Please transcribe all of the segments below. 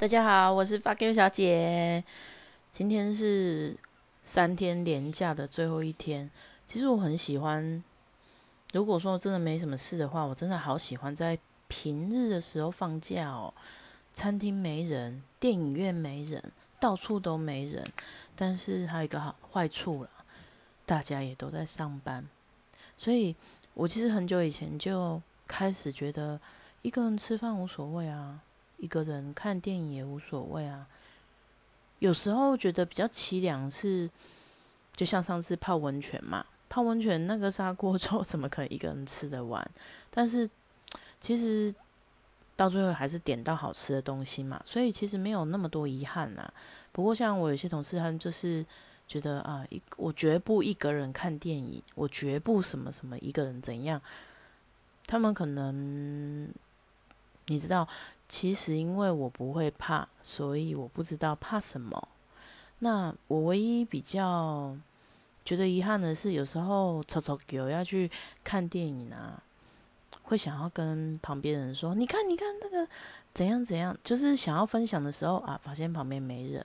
大家好，我是发 Q 小姐。今天是三天连假的最后一天。其实我很喜欢，如果说真的没什么事的话，我真的好喜欢在平日的时候放假哦。餐厅没人，电影院没人，到处都没人。但是还有一个好坏处了，大家也都在上班。所以我其实很久以前就开始觉得，一个人吃饭无所谓啊。一个人看电影也无所谓啊。有时候觉得比较凄凉是，就像上次泡温泉嘛，泡温泉那个砂锅 粥怎么可能一个人吃得完？但是其实到最后还是点到好吃的东西嘛，所以其实没有那么多遗憾啦。不过像我有些同事，他们就是觉得啊，一我绝不一个人看电影，我绝不什么什么一个人怎样，他们可能你知道。其实因为我不会怕，所以我不知道怕什么。那我唯一比较觉得遗憾的是，有时候吵吵狗要去看电影啊，会想要跟旁边人说：“你看，你看那个怎样怎样。”就是想要分享的时候啊，发现旁边没人。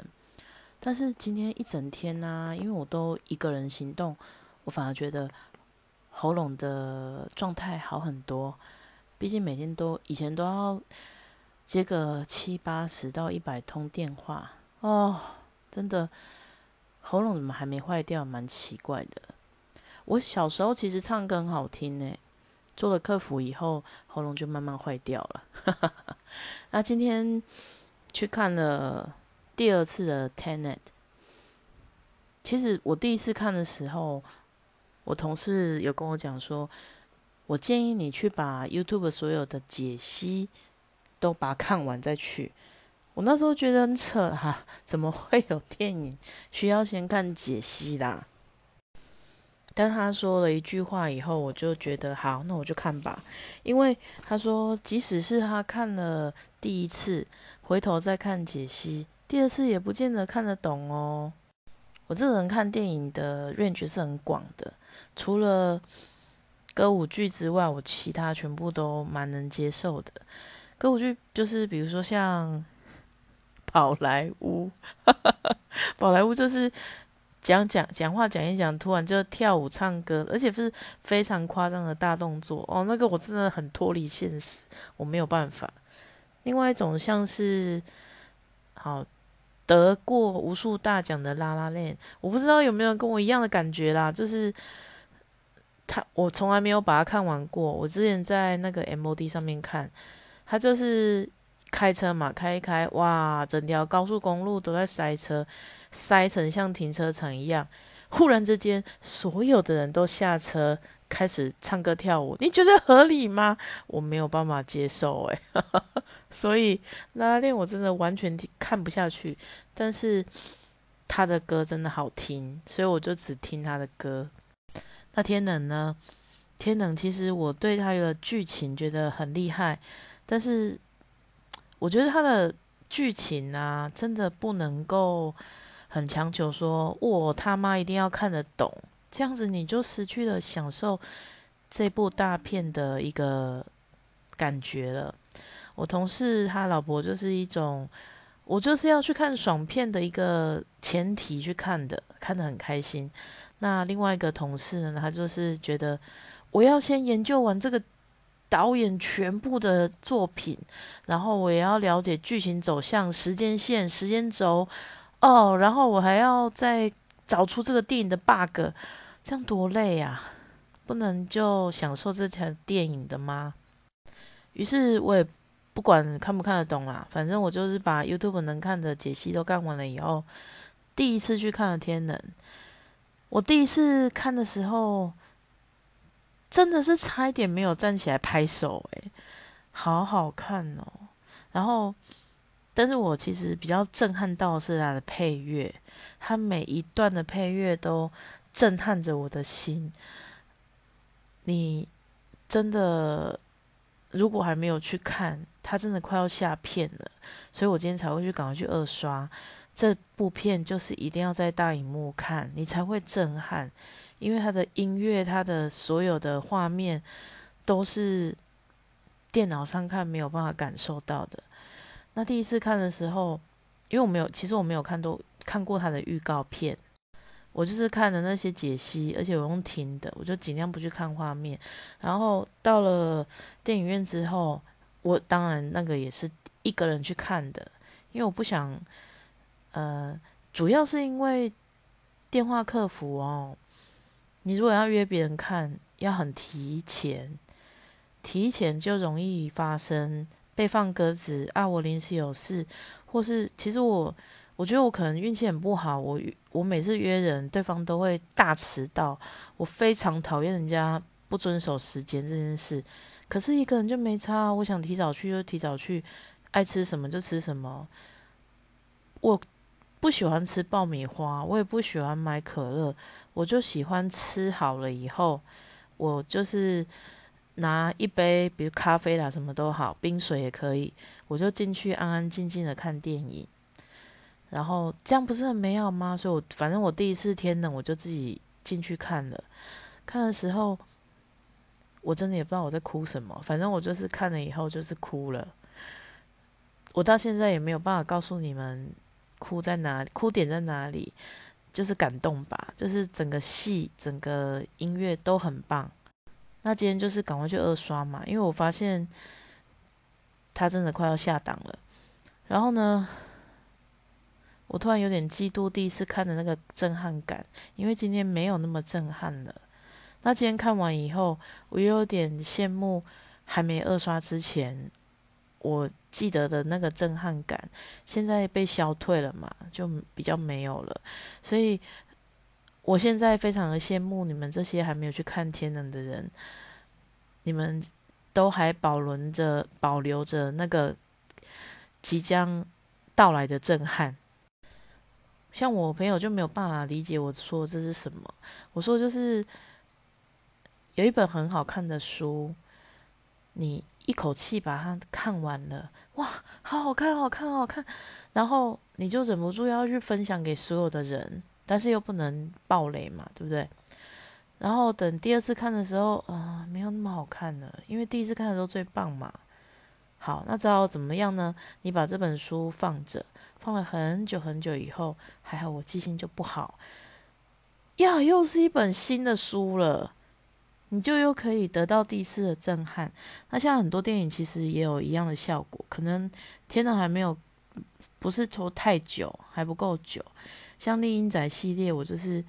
但是今天一整天呢，因为我都一个人行动，我反而觉得喉咙的状态好很多。毕竟每天都以前都要。接个七八十到一百通电话哦，真的喉咙怎么还没坏掉？蛮奇怪的。我小时候其实唱歌很好听呢，做了客服以后喉咙就慢慢坏掉了。那今天去看了第二次的 Tenet，其实我第一次看的时候，我同事有跟我讲说，我建议你去把 YouTube 所有的解析。都把它看完再去。我那时候觉得很扯哈，怎么会有电影需要先看解析啦？但他说了一句话以后，我就觉得好，那我就看吧。因为他说，即使是他看了第一次，回头再看解析，第二次也不见得看得懂哦。我这个人看电影的 range 是很广的，除了歌舞剧之外，我其他全部都蛮能接受的。歌舞剧就是比如说像宝莱坞，宝莱坞就是讲讲讲话讲一讲，突然就跳舞唱歌，而且是非常夸张的大动作哦。那个我真的很脱离现实，我没有办法。另外一种像是好得过无数大奖的拉拉链，我不知道有没有跟我一样的感觉啦，就是他我从来没有把它看完过，我之前在那个 MOD 上面看。他就是开车嘛，开一开，哇，整条高速公路都在塞车，塞成像停车场一样。忽然之间，所有的人都下车开始唱歌跳舞，你觉得合理吗？我没有办法接受，诶。所以拉拉链我真的完全看不下去。但是他的歌真的好听，所以我就只听他的歌。那天冷呢？天冷其实我对他的剧情觉得很厉害。但是，我觉得他的剧情啊，真的不能够很强求说，我他妈一定要看得懂，这样子你就失去了享受这部大片的一个感觉了。我同事他老婆就是一种，我就是要去看爽片的一个前提去看的，看得很开心。那另外一个同事呢，他就是觉得我要先研究完这个。导演全部的作品，然后我也要了解剧情走向、时间线、时间轴，哦，然后我还要再找出这个电影的 bug，这样多累啊！不能就享受这条电影的吗？于是我也不管看不看得懂啦，反正我就是把 YouTube 能看的解析都看完了以后，第一次去看了《天能》，我第一次看的时候。真的是差一点没有站起来拍手诶，好好看哦。然后，但是我其实比较震撼到是它的配乐，它每一段的配乐都震撼着我的心。你真的如果还没有去看，它真的快要下片了，所以我今天才会去赶快去二刷这部片，就是一定要在大荧幕看，你才会震撼。因为它的音乐，它的所有的画面都是电脑上看没有办法感受到的。那第一次看的时候，因为我没有，其实我没有看都看过他的预告片，我就是看的那些解析，而且我用听的，我就尽量不去看画面。然后到了电影院之后，我当然那个也是一个人去看的，因为我不想，呃，主要是因为电话客服哦，你如果要约别人看，要很提前，提前就容易发生被放鸽子啊，我临时有事，或是其实我我觉得我可能运气很不好，我我每次约人，对方都会大迟到，我非常讨厌人家不遵守时间这件事。可是一个人就没差，我想提早去就提早去，爱吃什么就吃什么。我不喜欢吃爆米花，我也不喜欢买可乐，我就喜欢吃好了以后，我就是拿一杯，比如咖啡啦，什么都好，冰水也可以，我就进去安安静静的看电影。然后这样不是很美好吗？所以我反正我第一次天冷，我就自己进去看了。看的时候。我真的也不知道我在哭什么，反正我就是看了以后就是哭了。我到现在也没有办法告诉你们哭在哪里，哭点在哪里，就是感动吧，就是整个戏、整个音乐都很棒。那今天就是赶快去二刷嘛，因为我发现他真的快要下档了。然后呢，我突然有点嫉妒第一次看的那个震撼感，因为今天没有那么震撼了。那今天看完以后，我又有点羡慕还没二刷之前，我记得的那个震撼感，现在被消退了嘛，就比较没有了。所以，我现在非常的羡慕你们这些还没有去看《天能》的人，你们都还保留着、保留着那个即将到来的震撼。像我朋友就没有办法理解我说这是什么，我说就是。有一本很好看的书，你一口气把它看完了，哇，好好看，好看，好看，然后你就忍不住要去分享给所有的人，但是又不能暴雷嘛，对不对？然后等第二次看的时候，啊，没有那么好看了，因为第一次看的时候最棒嘛。好，那知道怎么样呢？你把这本书放着，放了很久很久以后，还好我记性就不好，呀，又是一本新的书了。你就又可以得到第一次的震撼。那像很多电影其实也有一样的效果，可能天呐还没有，不是拖太久，还不够久。像丽英仔系列，我就是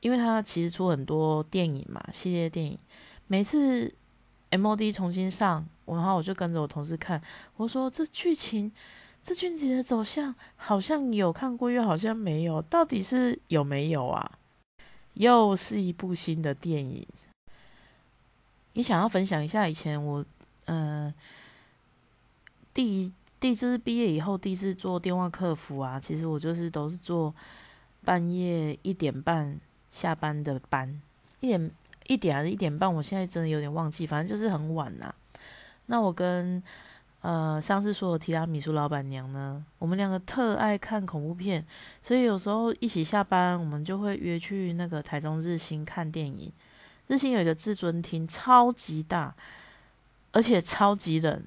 因为它其实出很多电影嘛，系列电影，每次 MOD 重新上，然后我就跟着我同事看，我说这剧情，这剧情的走向好像有看过，又好像没有，到底是有没有啊？又是一部新的电影。你想要分享一下以前我，呃，第一第就是毕业以后第一次做电话客服啊，其实我就是都是做半夜一点半下班的班，一点一点还是一点半，我现在真的有点忘记，反正就是很晚呐。那我跟呃，上次说的提拉米苏老板娘呢，我们两个特爱看恐怖片，所以有时候一起下班，我们就会约去那个台中日新看电影。日新有一个至尊厅，超级大，而且超级冷，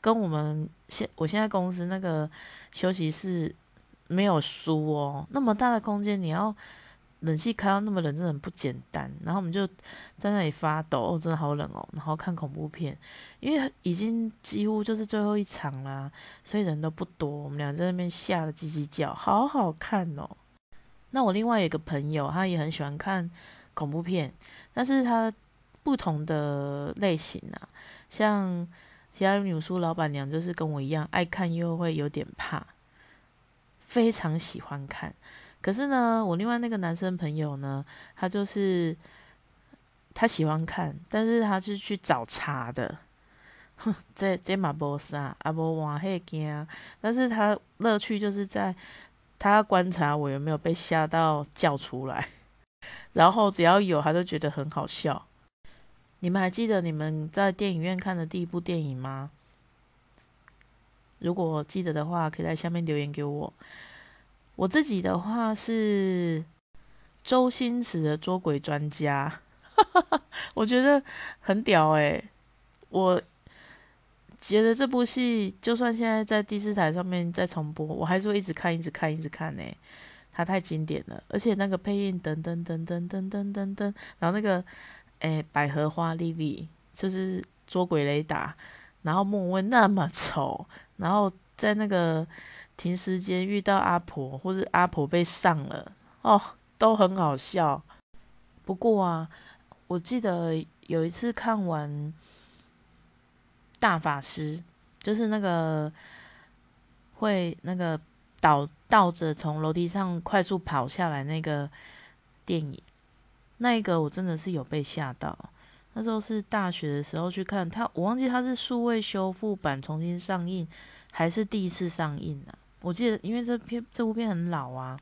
跟我们现我现在公司那个休息室没有书哦，那么大的空间，你要。冷气开到那么冷，真的很不简单。然后我们就在那里发抖，哦，真的好冷哦。然后看恐怖片，因为已经几乎就是最后一场啦，所以人都不多。我们俩在那边吓得叽叽叫，好好看哦。那我另外一个朋友，他也很喜欢看恐怖片，但是他不同的类型啊，像其他女书老板娘就是跟我一样，爱看又会有点怕，非常喜欢看。可是呢，我另外那个男生朋友呢，他就是他喜欢看，但是他是去找茬的。哼，这这嘛无啥，啊无换迄惊，但是他乐趣就是在他观察我有没有被吓到叫出来，然后只要有，他都觉得很好笑。你们还记得你们在电影院看的第一部电影吗？如果记得的话，可以在下面留言给我。我自己的话是周星驰的捉鬼专家，我觉得很屌诶。我觉得这部戏就算现在在第四台上面在重播，我还是会一直看，一直看，一直看呢。它太经典了，而且那个配音噔噔噔噔噔噔噔噔，然后那个诶百合花丽丽就是捉鬼雷达，然后莫文那么丑，然后在那个停时间遇到阿婆，或者阿婆被上了哦，都很好笑。不过啊，我记得有一次看完大法师，就是那个会那个。倒倒着从楼梯上快速跑下来那个电影，那一个我真的是有被吓到。那时候是大学的时候去看他，我忘记他是数位修复版重新上映，还是第一次上映啊？我记得，因为这片这部片很老啊。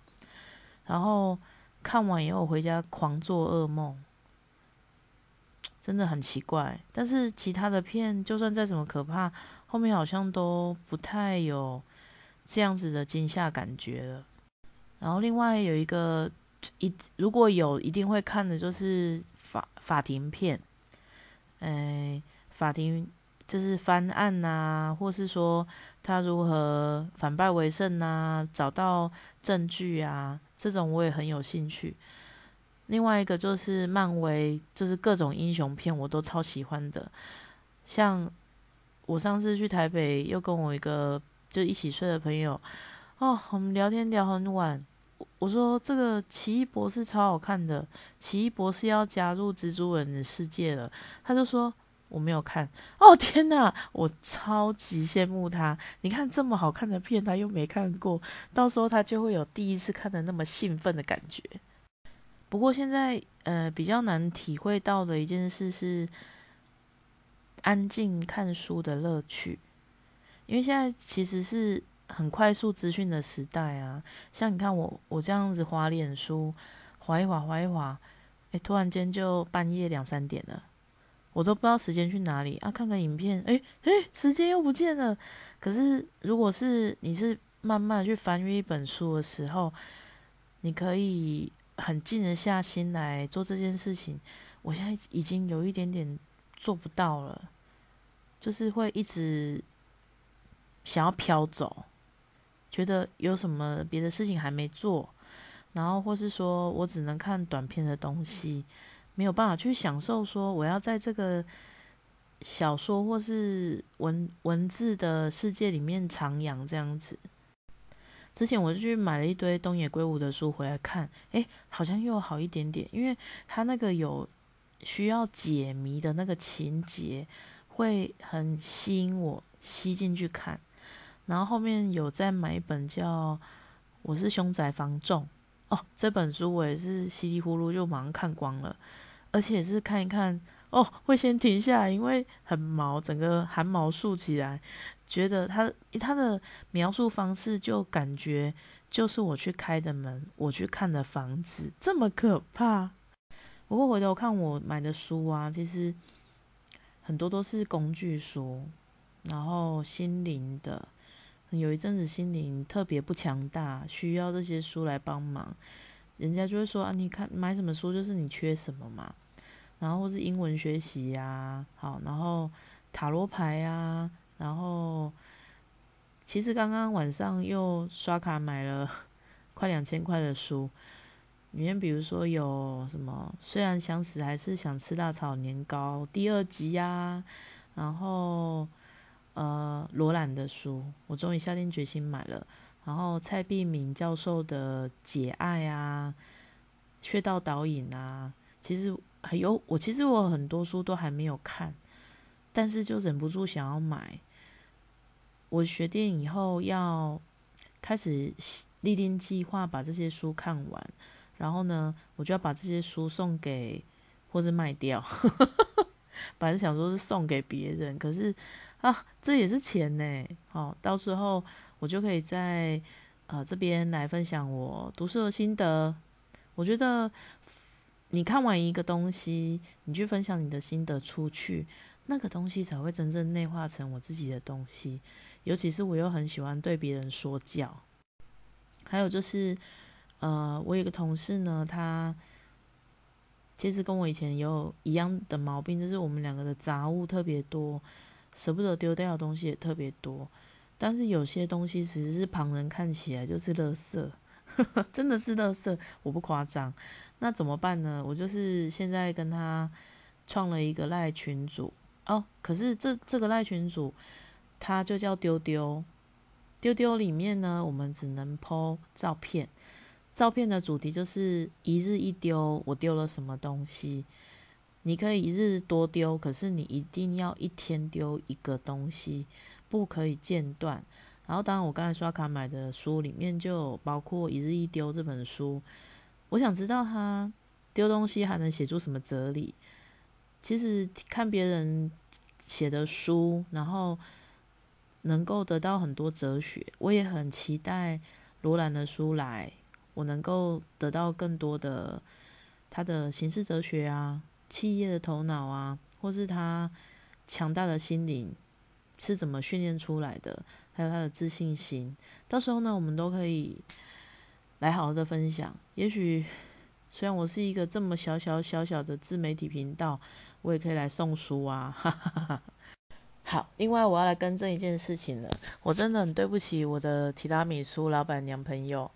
然后看完以后回家狂做噩梦，真的很奇怪。但是其他的片就算再怎么可怕，后面好像都不太有。这样子的惊吓感觉了，然后另外有一个一如果有一定会看的就是法法庭片，哎，法庭就是翻案呐，或是说他如何反败为胜呐，找到证据啊，这种我也很有兴趣。另外一个就是漫威，就是各种英雄片我都超喜欢的，像我上次去台北又跟我一个。就一起睡的朋友，哦，我们聊天聊很晚。我说这个奇异博士超好看的，奇异博士要加入蜘蛛人的世界了。他就说我没有看。哦天哪，我超级羡慕他。你看这么好看的片，他又没看过，到时候他就会有第一次看的那么兴奋的感觉。不过现在呃比较难体会到的一件事是安静看书的乐趣。因为现在其实是很快速资讯的时代啊，像你看我我这样子滑脸书，滑一滑滑一滑，哎，突然间就半夜两三点了，我都不知道时间去哪里啊，看看影片，哎哎，时间又不见了。可是如果是你是慢慢去翻阅一本书的时候，你可以很静得下心来做这件事情。我现在已经有一点点做不到了，就是会一直。想要飘走，觉得有什么别的事情还没做，然后或是说我只能看短片的东西，没有办法去享受说我要在这个小说或是文文字的世界里面徜徉这样子。之前我就去买了一堆东野圭吾的书回来看，诶，好像又好一点点，因为他那个有需要解谜的那个情节，会很吸引我吸进去看。然后后面有再买一本叫《我是凶宅房仲》哦，这本书我也是稀里糊涂就马上看光了，而且是看一看哦，会先停下来，因为很毛，整个汗毛竖起来，觉得他他的描述方式就感觉就是我去开的门，我去看的房子这么可怕。不过回头看我买的书啊，其实很多都是工具书，然后心灵的。有一阵子心灵特别不强大，需要这些书来帮忙，人家就会说啊，你看买什么书就是你缺什么嘛，然后是英文学习呀，好，然后塔罗牌呀，然后其实刚刚晚上又刷卡买了 快两千块的书，里面比如说有什么虽然想死还是想吃大炒年糕第二集呀，然后。呃，罗兰的书，我终于下定决心买了。然后蔡碧敏教授的《解爱》啊，《穴道导引》啊，其实还有我，其实我很多书都还没有看，但是就忍不住想要买。我学电影以后要开始立定计划，把这些书看完。然后呢，我就要把这些书送给或是卖掉。本来想说是送给别人，可是。啊，这也是钱呢！好，到时候我就可以在呃这边来分享我读书的心得。我觉得你看完一个东西，你去分享你的心得出去，那个东西才会真正内化成我自己的东西。尤其是我又很喜欢对别人说教。还有就是，呃，我有个同事呢，他其实跟我以前有一样的毛病，就是我们两个的杂物特别多。舍不得丢掉的东西也特别多。但是有些东西其实是旁人看起来就是垃圾，真的是垃圾，我不夸张。那怎么办呢？我就是现在跟他创了一个赖群组哦。可是这这个赖群组，它就叫丢丢丢丢里面呢，我们只能 po 照片。照片的主题就是一日一丢，我丢了什么东西？你可以一日多丢，可是你一定要一天丢一个东西。不可以间断。然后，当然，我刚才刷卡买的书里面就包括《一日一丢》这本书。我想知道他丢东西还能写出什么哲理。其实看别人写的书，然后能够得到很多哲学。我也很期待罗兰的书来，我能够得到更多的他的形式哲学啊，企业的头脑啊，或是他强大的心灵。是怎么训练出来的？还有他的自信心，到时候呢，我们都可以来好好的分享。也许虽然我是一个这么小小小小的自媒体频道，我也可以来送书啊！哈哈哈哈好，另外我要来更正一件事情了，我真的很对不起我的提拉米苏老板娘朋友，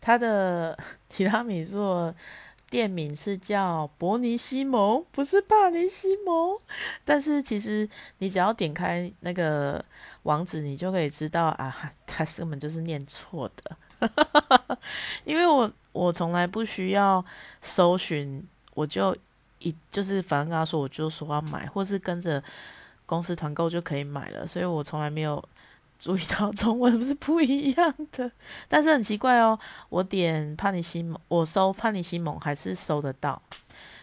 他的提拉米苏。店名是叫伯尼西蒙，不是帕尼西蒙。但是其实你只要点开那个网址，你就可以知道啊，他根本就是念错的。因为我我从来不需要搜寻，我就一就是反正跟他说，我就说要买，或是跟着公司团购就可以买了，所以我从来没有。注意到中文不是不一样的，但是很奇怪哦。我点帕尼西蒙，我搜帕尼西蒙还是搜得到，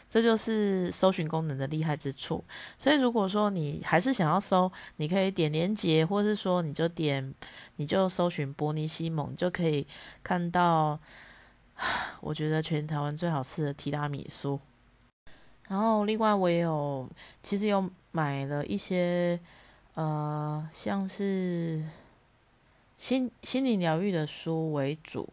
这就是搜寻功能的厉害之处。所以如果说你还是想要搜，你可以点连接，或是说你就点，你就搜寻波尼西蒙，就可以看到。我觉得全台湾最好吃的提拉米苏。然后另外我也有，其实有买了一些。呃，像是心心理疗愈的书为主，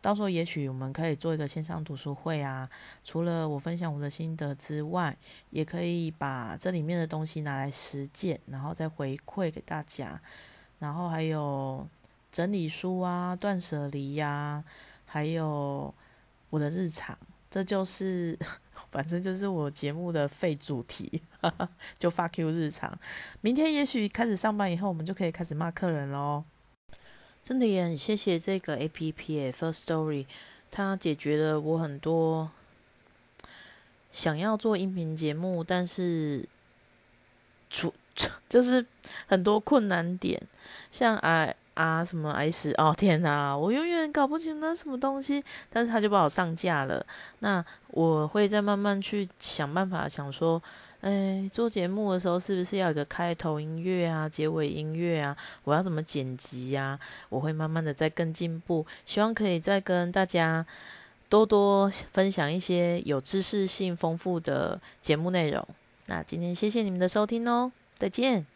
到时候也许我们可以做一个线上读书会啊。除了我分享我的心得之外，也可以把这里面的东西拿来实践，然后再回馈给大家。然后还有整理书啊、断舍离呀，还有我的日常，这就是。反正就是我节目的废主题，就发 Q 日常。明天也许开始上班以后，我们就可以开始骂客人喽。真的也很谢谢这个 A P P First Story，它解决了我很多想要做音频节目，但是出 就是很多困难点，像啊。啊，什么 S 哦，天哪，我永远搞不清那什么东西，但是他就帮我上架了。那我会再慢慢去想办法，想说，哎，做节目的时候是不是要有个开头音乐啊，结尾音乐啊？我要怎么剪辑呀？我会慢慢的再更进步，希望可以再跟大家多多分享一些有知识性丰富的节目内容。那今天谢谢你们的收听哦，再见。